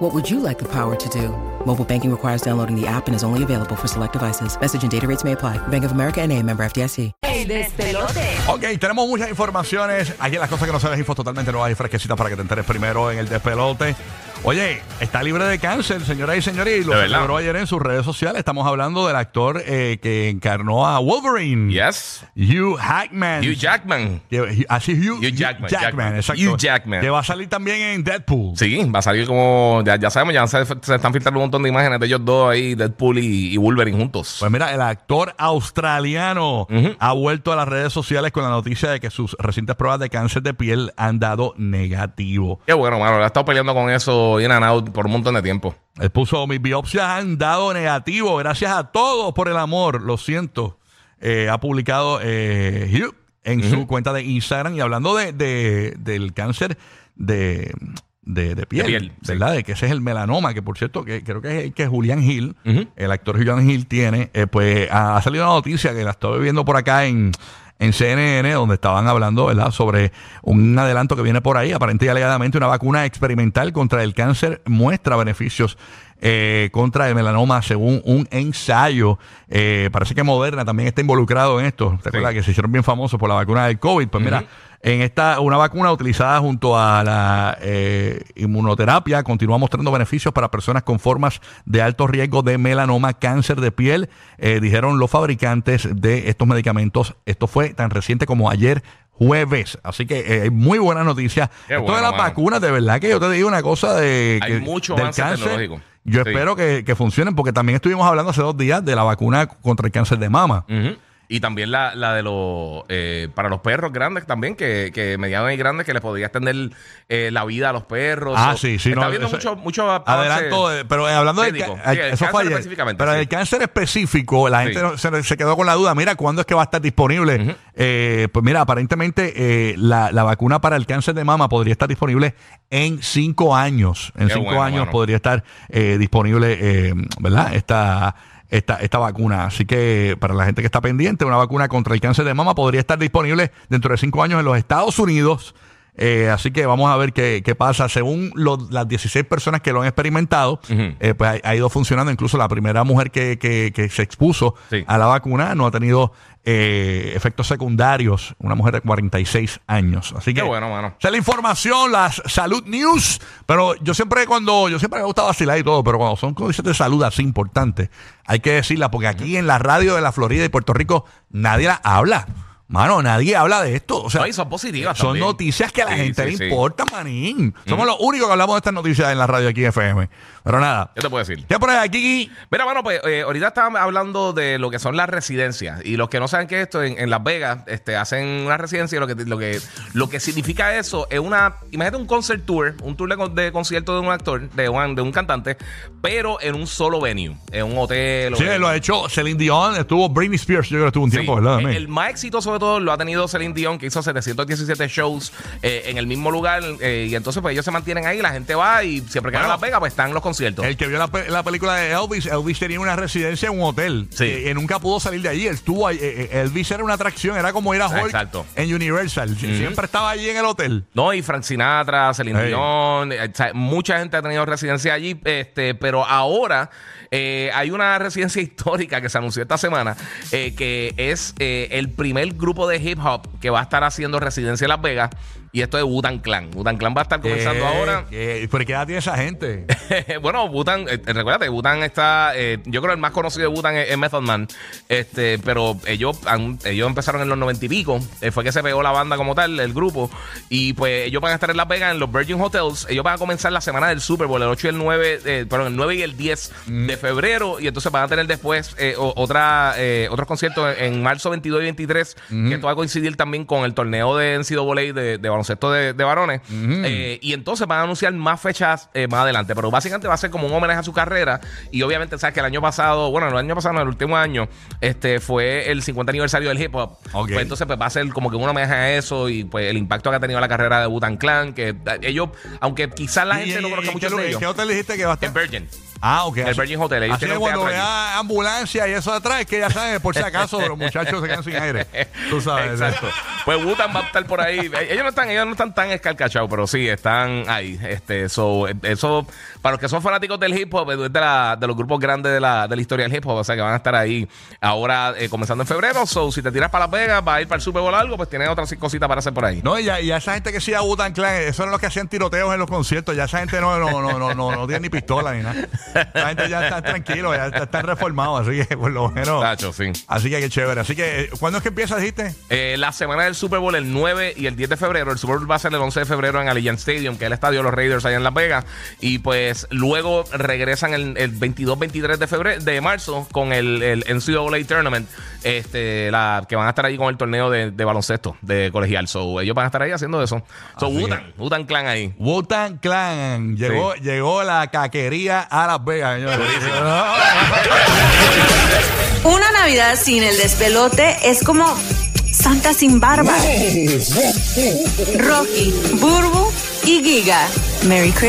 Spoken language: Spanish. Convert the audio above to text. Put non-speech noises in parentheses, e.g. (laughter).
What would you like the power to do? Mobile banking requires downloading the app and is only available for select devices. Message and data rates may apply. Bank of America and a member FDIC. El despelote. Ok, tenemos muchas informaciones. Aquí en las cosas que no sabes, info totalmente nuevas y fresquecitas para que te enteres primero en el despelote. Oye, está libre de cáncer, señoras y señores, y lo celebró ayer en sus redes sociales. Estamos hablando del actor eh, que encarnó a Wolverine. Yes. Hugh Hackman. Hugh Jackman. Que- así Hugh, Hugh Jackman, Jackman. exacto. Hugh Jackman. Que va a salir también en Deadpool. Sí, va a salir como. Ya, ya sabemos, ya se, se están filtrando un montón de imágenes de ellos dos ahí, Deadpool y, y Wolverine juntos. Pues mira, el actor australiano ha vuelto a las redes sociales con la noticia de que sus recientes pruebas de cáncer de piel han dado negativo. Qué bueno, mano. Ha estado peleando con eso in and out por un montón de tiempo. Él puso, mis biopsias han dado negativo, gracias a todos por el amor, lo siento. Eh, ha publicado eh, Hugh en su cuenta de Instagram y hablando de, de- del cáncer de, de, de piel, De piel, sí. ¿verdad? De que ese es el melanoma, que por cierto, que creo que es el que Julián Hill, Ujú. el actor Julián Hill tiene, eh, pues ha salido una noticia que la estoy viendo por acá en, en CNN, donde estaban hablando, ¿verdad?, sobre un adelanto que viene por ahí. Aparentemente y alegadamente una vacuna experimental contra el cáncer muestra beneficios eh, contra el melanoma según un ensayo. Eh, parece que Moderna también está involucrado en esto. ¿Te acuerdas que se hicieron bien famosos por la vacuna del COVID? Pues mira, en esta, una vacuna utilizada junto a la eh, inmunoterapia continúa mostrando beneficios para personas con formas de alto riesgo de melanoma, cáncer de piel, eh, dijeron los fabricantes de estos medicamentos. Esto fue tan reciente como ayer jueves. Así que eh, hay muy buenas noticias. Qué Esto de las mano. vacunas, de verdad que yo te digo una cosa de Hay que- mucho del tecnológico. Yo Sí. espero que, que funcionen porque también estuvimos hablando hace dos días de la vacuna contra el cáncer de mama. Y también la, la de los. eh, para los perros grandes también, que, que medianos y grandes, que les podría extender eh, la vida a los perros. Ah, O- sí, sí. Está no, viendo eso- mucho, mucho Adelanto, eh, pero eh, hablando del ca- Sí, específicamente, Pero sí. el cáncer específico, la gente Sí. no- se, se quedó con la duda. Mira, ¿cuándo es que va a estar disponible? Eh, pues mira, aparentemente eh, la, la vacuna para el cáncer de mama podría estar disponible en cinco años. En Qué cinco bueno, años podría estar eh, disponible, ¿verdad? Esta, esta, esta vacuna. Así que para la gente que está pendiente, una vacuna contra el cáncer de mama podría estar disponible dentro de cinco años en los Estados Unidos. Eh, así que vamos a ver qué, qué pasa. Según las 16 personas que lo han experimentado, eh, pues ha, ha ido funcionando. Incluso la primera mujer que, que- que se expuso Sí. a la vacuna no ha tenido eh, efectos secundarios. Una mujer de 46 años. Así que Qué bueno, mano. esa es la información, las salud news. Pero yo siempre cuando, yo siempre me gusta vacilar y todo, pero cuando son cosas de salud así importantes, hay que decirla, porque aquí en la radio de la Florida y Puerto Rico nadie la habla. Mano, nadie habla de esto. O sea, No, y son positivas son también. noticias que a la Sí, gente sí, le sí. importa, manín. Somos los únicos que hablamos de estas noticias en la radio aquí FM. Pero nada. ¿Qué te puedo decir? ¿Qué por Kiki? Mira, bueno, pues eh, ahorita estaban hablando de lo que son las residencias. Y los que no saben qué es esto, en, en Las Vegas este, hacen una residencia y lo que, lo, que, lo que significa eso es una. Imagínate un concert tour, un tour de, de concierto de un actor, de un, de un cantante, pero en un solo venue, en un hotel. Sí, en- lo ha hecho Celine Dion, estuvo Britney Spears, yo creo que estuvo un tiempo, ¿verdad? El, el más exitoso de todo lo ha tenido Celine Dion, que hizo 717 shows eh, en el mismo lugar. eh, y entonces, pues ellos se mantienen ahí, la gente va y siempre que van a Bueno, Las Vegas, pues están los conciertos. El que vio la, pe- la película de Elvis, Elvis tenía una residencia en un hotel. Sí. Eh, y nunca pudo salir de allí. Él estuvo ahí, Elvis era una atracción, era como ir a Hulk Exacto. en Universal. Siempre estaba allí en el hotel. No, y Frank Sinatra, Celine. Dion, o sea, mucha gente ha tenido residencia allí, este, pero ahora hay una residencia (laughs) histórica que se anunció esta semana, que es el primer grupo de hip hop que va a estar haciendo residencia en Las Vegas, y esto es Wu-Tang Clan. Wu-Tang Clan va a estar comenzando Eh, ahora. eh, ¿Pero qué edad tiene esa gente? (laughs) bueno, Butan, eh, recuérdate, Butan está, eh, yo creo que el más conocido de Butan es, es Method Man, este, pero ellos, han- ellos empezaron en los noventa y pico, eh, fue que se pegó la banda como tal, el grupo, y pues ellos van a estar en Las Vegas, en los Virgin Hotels, ellos van a comenzar la semana del Super Bowl, el 8 y el 9, eh, perdón, el 9 y el 10 de febrero, y entonces van a tener después eh, otra, eh, otros conciertos en marzo 22 y 23, que esto va a coincidir también con el torneo de NCAA de, de baloncesto de, de varones. Eh, y entonces van a anunciar más fechas eh, más adelante. Pero básicamente va a ser como un homenaje a su carrera. Y obviamente, sabes que el año pasado, bueno, el año pasado, no, el último año, este fue el 50 aniversario del hip hop. Pues entonces pues, va a ser como que un homenaje a eso y pues el impacto que ha tenido la carrera de Butan Clan. Que eh, ellos, aunque quizás la ¿Y- gente no conozca y mucho de ellos. ¿Qué hotel dijiste que va a estar? En Virgin. Ah, ok. El Virgin Hotel, ellos Así que cuando vea ambulancia y eso atrás, que ya sabes, por si acaso, los muchachos se quedan sin aire. Tú sabes. Exacto. Pues Wutan va a estar por ahí. Ellos no están, ellos no están tan escarcachados, pero sí están ahí. Este, so, eso, para los que son fanáticos del hip hop, es de, la- de los grupos grandes de la, de la historia del hip hop, o sea que van a estar ahí ahora eh, comenzando en febrero. So, si te tiras para Las Vegas, vas a ir para el Super Bowl algo, pues tienes otras cositas para hacer por ahí. No, y ya, y ya esa gente que sí a Wu-Tang Clan, eso eran los que hacían tiroteos en los conciertos. Ya esa gente no, no, no, no, no, no tiene ni pistola ni nada. La gente ya está tranquilo, ya está, están reformados, así que por lo menos. Tacho, sí. Así que qué chévere. Así que, ¿cuándo es que empieza, dijiste? Eh, la semana del Super Bowl, el 9 y el 10 de febrero. El Super Bowl va a ser el 11 de febrero en Allegiant Stadium, que es el estadio de los Raiders allá en Las Vegas. Y pues luego regresan el, el 22-23 de febrero de marzo con el, el NCAA Tournament, este, la, que van a estar ahí con el torneo de, de baloncesto de colegial. So, ellos van a estar ahí haciendo eso. So, Wutan, Wutan Clan ahí. Wu-Tang Clan. Llegó, llegó la caquería a Las Vegas, señores. (laughs) Una Navidad sin el despelote es como Santa sin barba. (laughs) Rocky, Burbu y Giga. Merry Christmas.